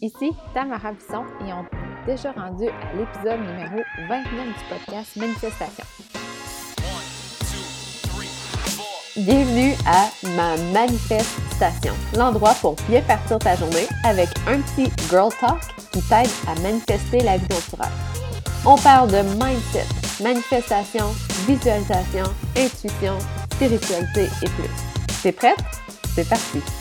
Ici Tamara Bisson et on est déjà rendu à l'épisode numéro 29 du podcast Manifestation. Bienvenue à ma manifestation, l'endroit pour bien partir ta journée avec un petit girl talk qui t'aide à manifester la vie rêves. On parle de mindset, manifestation, visualisation, intuition, spiritualité et plus. T'es prête? C'est parti!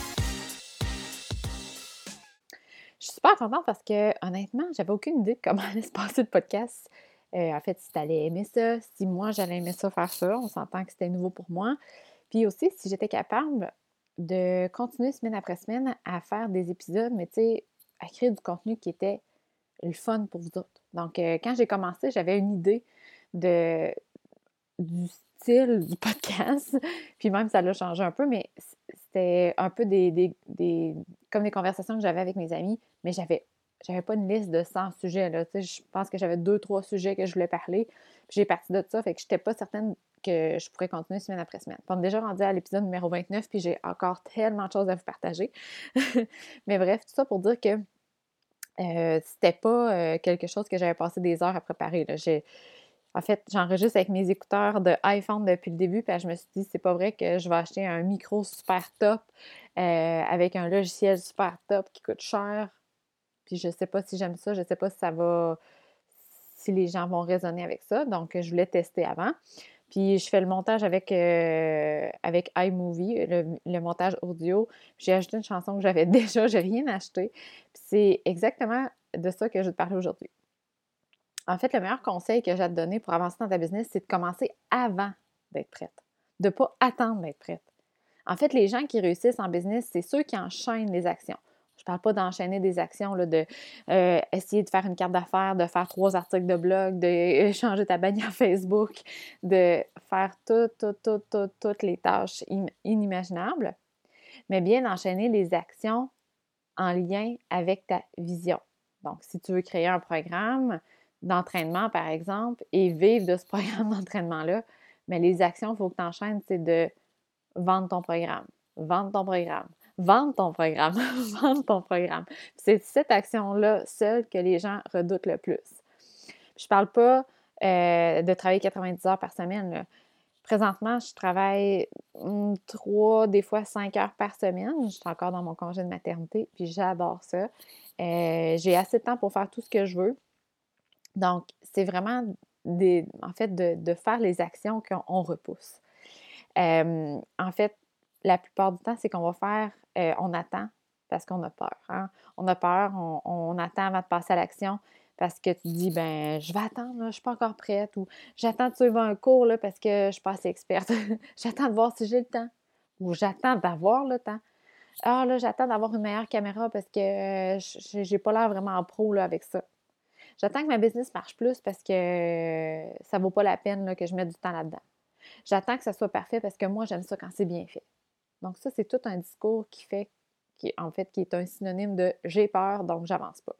Parce que, honnêtement, j'avais aucune idée de comment allait se passer le podcast. Euh, en fait, si tu allais aimer ça, si moi j'allais aimer ça faire ça, on s'entend que c'était nouveau pour moi. Puis aussi, si j'étais capable de continuer semaine après semaine à faire des épisodes, mais tu sais, à créer du contenu qui était le fun pour vous autres. Donc, euh, quand j'ai commencé, j'avais une idée de, du style du podcast, puis même ça l'a changé un peu, mais c'était un peu des, des, comme des conversations que j'avais avec mes amis, mais j'avais j'avais pas une liste de 100 sujets. Là. Je pense que j'avais deux, trois sujets que je voulais parler. J'ai parti de ça, fait que j'étais pas certaine que je pourrais continuer semaine après semaine. On est déjà rendu à l'épisode numéro 29, puis j'ai encore tellement de choses à vous partager. mais bref, tout ça pour dire que euh, c'était pas euh, quelque chose que j'avais passé des heures à préparer. Là. J'ai, en fait, j'enregistre avec mes écouteurs de iPhone depuis le début, puis je me suis dit, c'est pas vrai que je vais acheter un micro super top euh, avec un logiciel super top qui coûte cher. Puis je sais pas si j'aime ça, je sais pas si ça va, si les gens vont raisonner avec ça. Donc, je voulais tester avant. Puis je fais le montage avec, euh, avec iMovie, le, montage audio. J'ai ajouté une chanson que j'avais déjà, j'ai rien acheté. Puis c'est exactement de ça que je vais te parler aujourd'hui. En fait, le meilleur conseil que j'ai à te donner pour avancer dans ta business, c'est de commencer avant d'être prête. De ne pas attendre d'être prête. En fait, les gens qui réussissent en business, c'est ceux qui enchaînent les actions. Je ne parle pas d'enchaîner des actions, là, de euh, essayer de faire une carte d'affaires, de faire trois articles de blog, de changer ta bannière Facebook, de faire toutes, toutes, toutes, toutes les tâches inimaginables, mais bien d'enchaîner les actions en lien avec ta vision. Donc, si tu veux créer un programme, d'entraînement, par exemple, et vivre de ce programme d'entraînement-là, mais les actions, il faut que tu enchaînes, c'est de vendre ton programme, vendre ton programme, vendre ton programme, vendre ton programme. C'est cette action-là seule que les gens redoutent le plus. Je ne parle pas euh, de travailler 90 heures par semaine. Présentement, je travaille hmm, trois, des fois cinq heures par semaine. Je suis encore dans mon congé de maternité, puis j'adore ça. Euh, j'ai assez de temps pour faire tout ce que je veux. Donc, c'est vraiment en fait de, faire les actions qu'on repousse. en fait, la plupart du temps, c'est qu'on va faire, euh, on attend parce qu'on a peur. Hein. On a peur, on, attend avant de passer à l'action parce que tu dis, ben, je vais attendre, je ne suis pas encore prête ou j'attends de suivre un cours là, parce que je suis pas assez experte. j'attends de voir si j'ai le temps ou j'attends d'avoir le temps. Ah là, j'attends d'avoir une meilleure caméra parce que je j'ai pas l'air vraiment pro là, avec ça. J'attends que ma business marche plus parce que ça ne vaut pas la peine que je mette du temps là-dedans. J'attends que ça soit parfait parce que moi, j'aime ça quand c'est bien fait. Donc, ça, c'est tout un discours qui fait, qui, en fait, qui est un synonyme de j'ai peur, donc j'avance pas.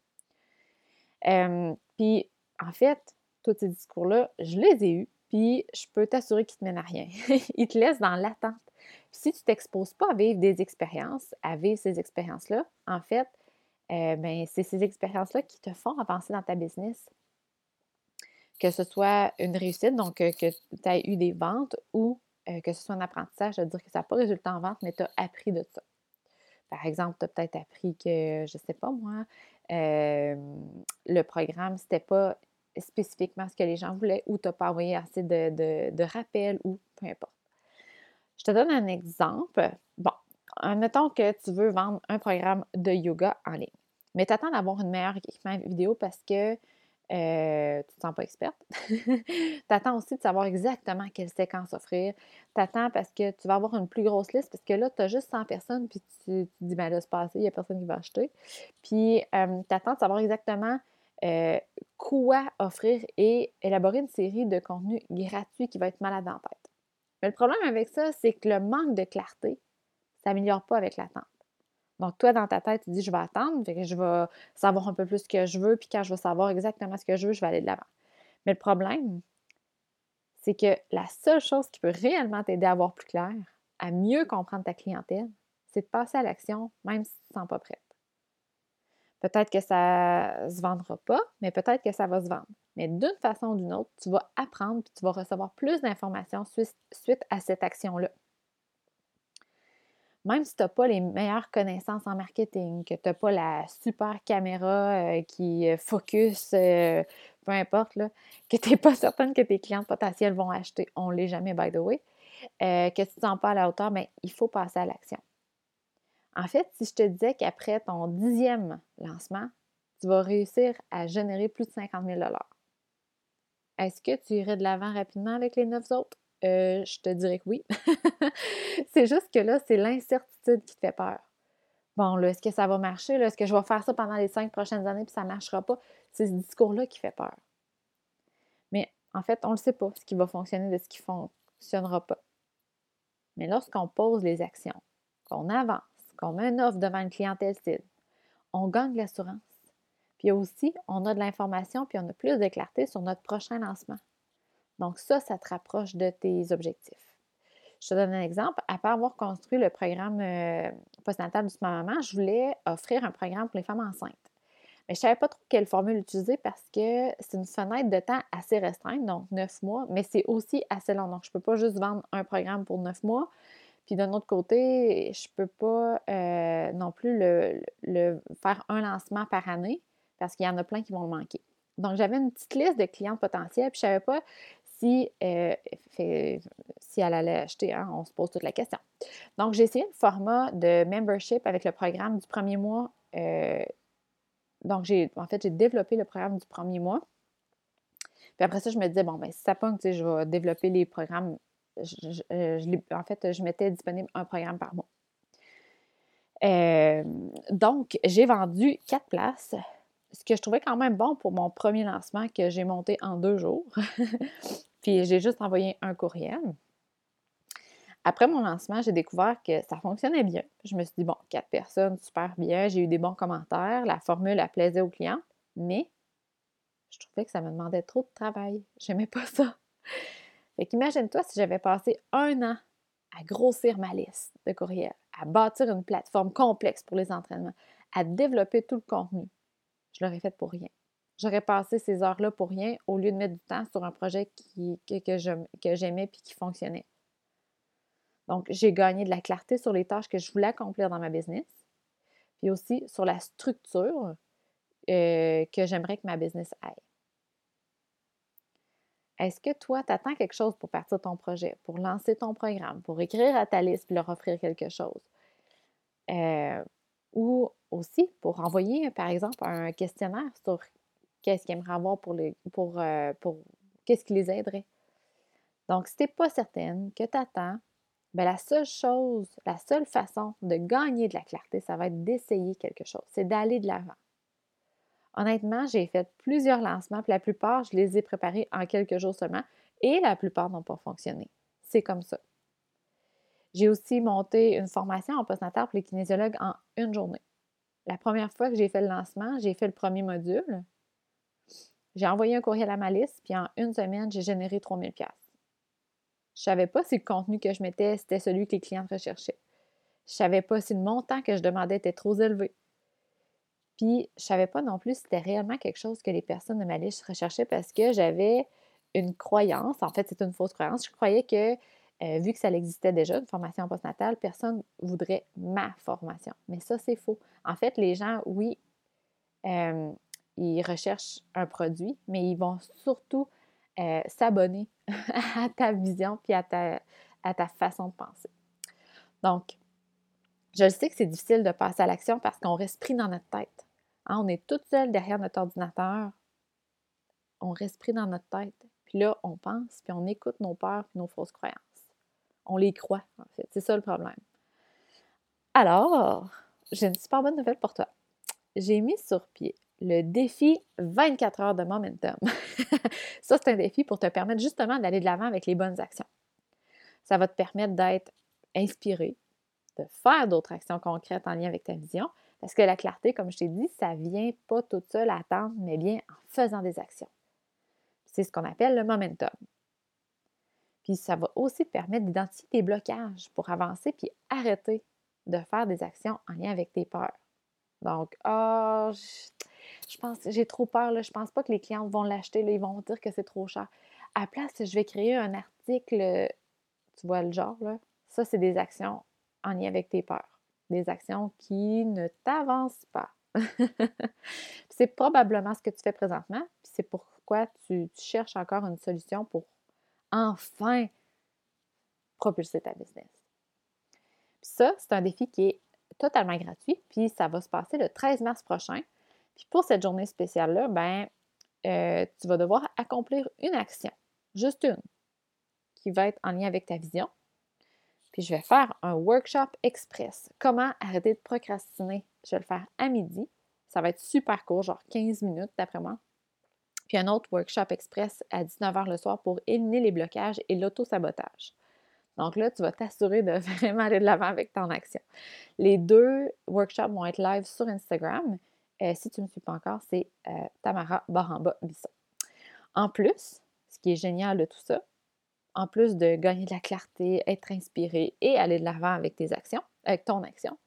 puis, en fait, tous ces discours-là, je les ai eus, puis je peux t'assurer qu'ils ne te mènent à rien. Ils te laissent dans l'attente. Si tu ne t'exposes pas à vivre des expériences, à vivre ces expériences-là, en fait, euh, ben, c'est ces expériences-là qui te font avancer dans ta business. Que ce soit une réussite, donc que tu as eu des ventes ou euh, que ce soit un apprentissage, à dire que ça n'a pas résulté en vente, mais tu as appris de ça. Par exemple, tu as peut-être appris que, je ne sais pas moi, le programme, ce n'était pas spécifiquement ce que les gens voulaient ou tu n'as pas envoyé assez de, de rappels ou peu importe. Je te donne un exemple. Bon, admettons que tu veux vendre un programme de yoga en ligne. Mais tu attends d'avoir une meilleure équipement vidéo parce que euh, tu ne te sens pas experte. tu attends aussi de savoir exactement quelle séquence offrir. Tu attends parce que tu vas avoir une plus grosse liste parce que là, tu as juste 100 personnes puis tu, te dis, ben là, c'est passé, il n'y a personne qui va acheter. Puis tu attends de savoir exactement euh, quoi offrir et élaborer une série de contenus gratuits qui va être malade en tête. Mais le problème avec ça, c'est que le manque de clarté ça s'améliore pas avec l'attente. Donc, toi, dans ta tête, tu dis, je vais attendre, que je vais savoir un peu plus ce que je veux, puis quand je vais savoir exactement ce que je veux, je vais aller de l'avant. Mais le problème, c'est que la seule chose qui peut réellement t'aider à voir plus clair, à mieux comprendre ta clientèle, c'est de passer à l'action, même si tu ne te sens pas prête. Peut-être que ça ne se vendra pas, mais peut-être que ça va se vendre. Mais d'une façon ou d'une autre, tu vas apprendre et tu vas recevoir plus d'informations suite à cette action-là. Même si tu n'as pas les meilleures connaissances en marketing, que tu n'as pas la super caméra euh, qui euh, focus, euh, peu importe, que tu n'es pas certaine que tes clients potentiels vont acheter, on ne l'est jamais, by the way, que tu ne te sens pas à la hauteur, mais il faut passer à l'action. En fait, si je te disais qu'après ton dixième lancement, tu vas réussir à générer plus de 50 000 est-ce que tu irais de l'avant rapidement avec les neuf autres? Euh, je te dirais que oui. c'est juste que là, c'est l'incertitude qui te fait peur. Bon, là, est-ce que ça va marcher? Est-ce que je vais faire ça pendant les cinq prochaines années puis ça ne marchera pas? C'est ce discours-là qui fait peur. Mais en fait, on ne sait pas, ce qui va fonctionner de ce qui ne fonctionnera pas. Mais lorsqu'on pose les actions, qu'on avance, qu'on met une offre devant une clientèle cible, on gagne l'assurance. Puis aussi, on a de l'information, puis on a plus de clarté sur notre prochain lancement. Donc ça, ça te rapproche de tes objectifs. Je te donne un exemple. Après avoir construit le programme euh, postnatal du maman, je voulais offrir un programme pour les femmes enceintes. Mais je ne savais pas trop quelle formule utiliser parce que c'est une fenêtre de temps assez restreinte, donc neuf mois, mais c'est aussi assez long. Donc, je ne peux pas juste vendre un programme pour neuf mois. Puis d'un autre côté, je ne peux pas euh, non plus le, faire un lancement par année parce qu'il y en a plein qui vont le manquer. Donc, j'avais une petite liste de clients potentiels, puis je ne savais pas si, euh, si elle allait acheter. Hein, on se pose toute la question. Donc, j'ai essayé le format de membership avec le programme du premier mois. Euh, donc, j'ai, en fait, j'ai développé le programme du premier mois. Puis après ça, je me disais, bon, ben si ça pogne, je vais développer les programmes. Euh, en fait, je mettais disponible un programme par mois. donc, j'ai vendu quatre places ce que je trouvais quand même bon pour mon premier lancement que j'ai monté en deux jours. J'ai juste envoyé un courriel. Après mon lancement, j'ai découvert que ça fonctionnait bien. Je me suis dit, bon, quatre personnes, super bien, j'ai eu des bons commentaires, la formule a plaisait aux clients, mais je trouvais que ça me demandait trop de travail. J'aimais pas ça. Fait qu'imagine-toi si j'avais passé un an à grossir ma liste de courriels, à bâtir une plateforme complexe pour les entraînements, à développer tout le contenu, je l'aurais fait pour rien. J'aurais passé ces heures-là pour rien au lieu de mettre du temps sur un projet qui, que, que j'aimais puis qui fonctionnait. Donc, j'ai gagné de la clarté sur les tâches que je voulais accomplir dans ma business, puis aussi sur la structure euh, que j'aimerais que ma business aille. Est-ce que toi, tu attends quelque chose pour partir ton projet, pour lancer ton programme, pour écrire à ta liste et leur offrir quelque chose? Euh, ou aussi pour envoyer, par exemple, un questionnaire sur qu'est-ce qu'ils aimeraient avoir pour les pour, euh, pour qu'est-ce qui les aiderait. Donc, si tu n'es pas certaine que tu attends, bien, la seule chose, la seule façon de gagner de la clarté, ça va être d'essayer quelque chose, c'est d'aller de l'avant. Honnêtement, j'ai fait plusieurs lancements, puis la plupart, je les ai préparés en quelques jours seulement, et la plupart n'ont pas fonctionné. C'est comme ça. J'ai aussi monté une formation en postnatal pour les kinésiologues en une journée. La première fois que j'ai fait le lancement, j'ai fait le premier module. J'ai envoyé un courriel à ma liste, puis en une semaine, j'ai généré 3000 pièces. Je savais pas si le contenu que je mettais, c'était celui que les clients recherchaient. Je savais pas si le montant que je demandais était trop élevé. Puis, je savais pas non plus si c'était réellement quelque chose que les personnes de ma liste recherchaient parce que j'avais une croyance, en fait, c'est une fausse croyance. Je croyais que euh, vu que ça existait déjà, une formation postnatale, personne voudrait ma formation. Mais ça, c'est faux. En fait, les gens, oui, euh, ils recherchent un produit, mais ils vont surtout euh, s'abonner à ta vision puis à ta, façon de penser. Donc, je sais que c'est difficile de passer à l'action parce qu'on reste pris dans notre tête. Hein, on est toute seule derrière notre ordinateur. On reste pris dans notre tête. Puis là, on pense, puis on écoute nos peurs puis nos fausses croyances. On les croit, en fait. C'est ça le problème. Alors, j'ai une super bonne nouvelle pour toi. J'ai mis sur pied le défi 24 heures de momentum. ça, c'est un défi pour te permettre justement d'aller de l'avant avec les bonnes actions. Ça va te permettre d'être inspiré, de faire d'autres actions concrètes en lien avec ta vision, parce que la clarté, comme je t'ai dit, ça vient pas toute seule à attendre, mais bien en faisant des actions. C'est ce qu'on appelle le momentum. Puis ça va aussi te permettre d'identifier tes blocages pour avancer puis arrêter de faire des actions en lien avec tes peurs. Donc, ah, je, pense, j'ai trop peur, là, je pense pas que les clients vont l'acheter, ils vont dire que c'est trop cher. À la place, je vais créer un article, tu vois le genre, là? Ça, c'est des actions en lien avec tes peurs. Des actions qui ne t'avancent pas. c'est probablement ce que tu fais présentement, puis c'est pourquoi tu, cherches encore une solution pour enfin propulser ta business. Puis ça, c'est un défi qui est totalement gratuit, puis ça va se passer le 13 mars prochain. Puis pour cette journée spéciale-là, ben, euh, tu vas devoir accomplir une action, juste une, qui va être en lien avec ta vision. Puis je vais faire un workshop express. Comment arrêter de procrastiner? Je vais le faire à midi. Ça va être super court, genre 15 minutes d'après moi. Puis un autre workshop express à 19h le soir pour éliminer les blocages et l'auto-sabotage. Donc là, tu vas t'assurer de vraiment aller de l'avant avec ton action. Les deux workshops vont être live sur Instagram. Euh, si tu ne me suis pas encore, c'est euh, Tamara Baramba Bisson. En plus, ce qui est génial de tout ça, en plus de gagner de la clarté, être inspiré et aller de l'avant avec tes actions, avec ton action,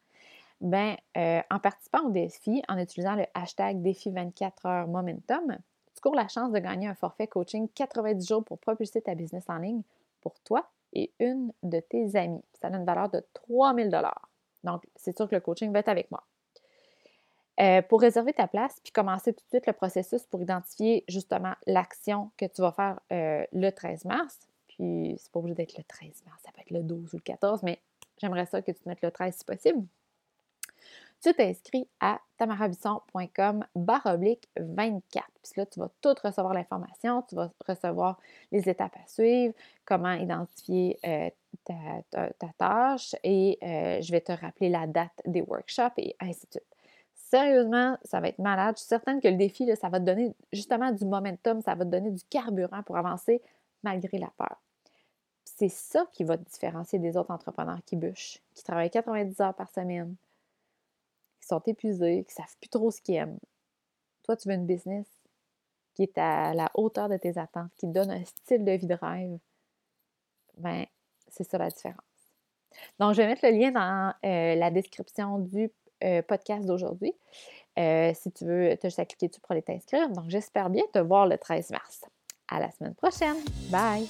ben, euh, en participant au défi, en utilisant le hashtag défi 24 heures momentum, tu cours la chance de gagner un forfait coaching 90 jours pour propulser ta business en ligne pour toi et une de tes amies. Ça a une valeur de 3000 dollars. Donc, c'est sûr que le coaching va être avec moi. Euh, pour réserver ta place, puis commencer tout de suite le processus pour identifier justement l'action que tu vas faire euh, le 13 mars. Puis, c'est pas obligé d'être le 13 mars, ça peut être le 12 ou le 14, mais j'aimerais ça que tu mettes le 13 si possible. Tu t'inscris à tamarabisson.com barre oblique 24. Puis là, tu vas tout recevoir l'information, tu vas recevoir les étapes à suivre, comment identifier euh, ta, tâche et je vais te rappeler la date des workshops et ainsi de suite. Sérieusement, ça va être malade. Je suis certaine que le défi, ça va te donner justement du momentum, ça va te donner du carburant pour avancer malgré la peur. C'est ça qui va te différencier des autres entrepreneurs qui bûchent, qui travaillent 90 heures par semaine, qui sont épuisés, qui ne savent plus trop ce qu'ils aiment. Toi, tu veux une business qui est à la hauteur de tes attentes, qui te donne un style de vie de rêve. Ben, c'est ça la différence. Donc, je vais mettre le lien dans euh, la description du euh, podcast d'aujourd'hui. Euh, si tu veux, tu as juste à cliquer dessus pour aller t'inscrire. Donc, j'espère bien te voir le 13 mars. À la semaine prochaine. Bye!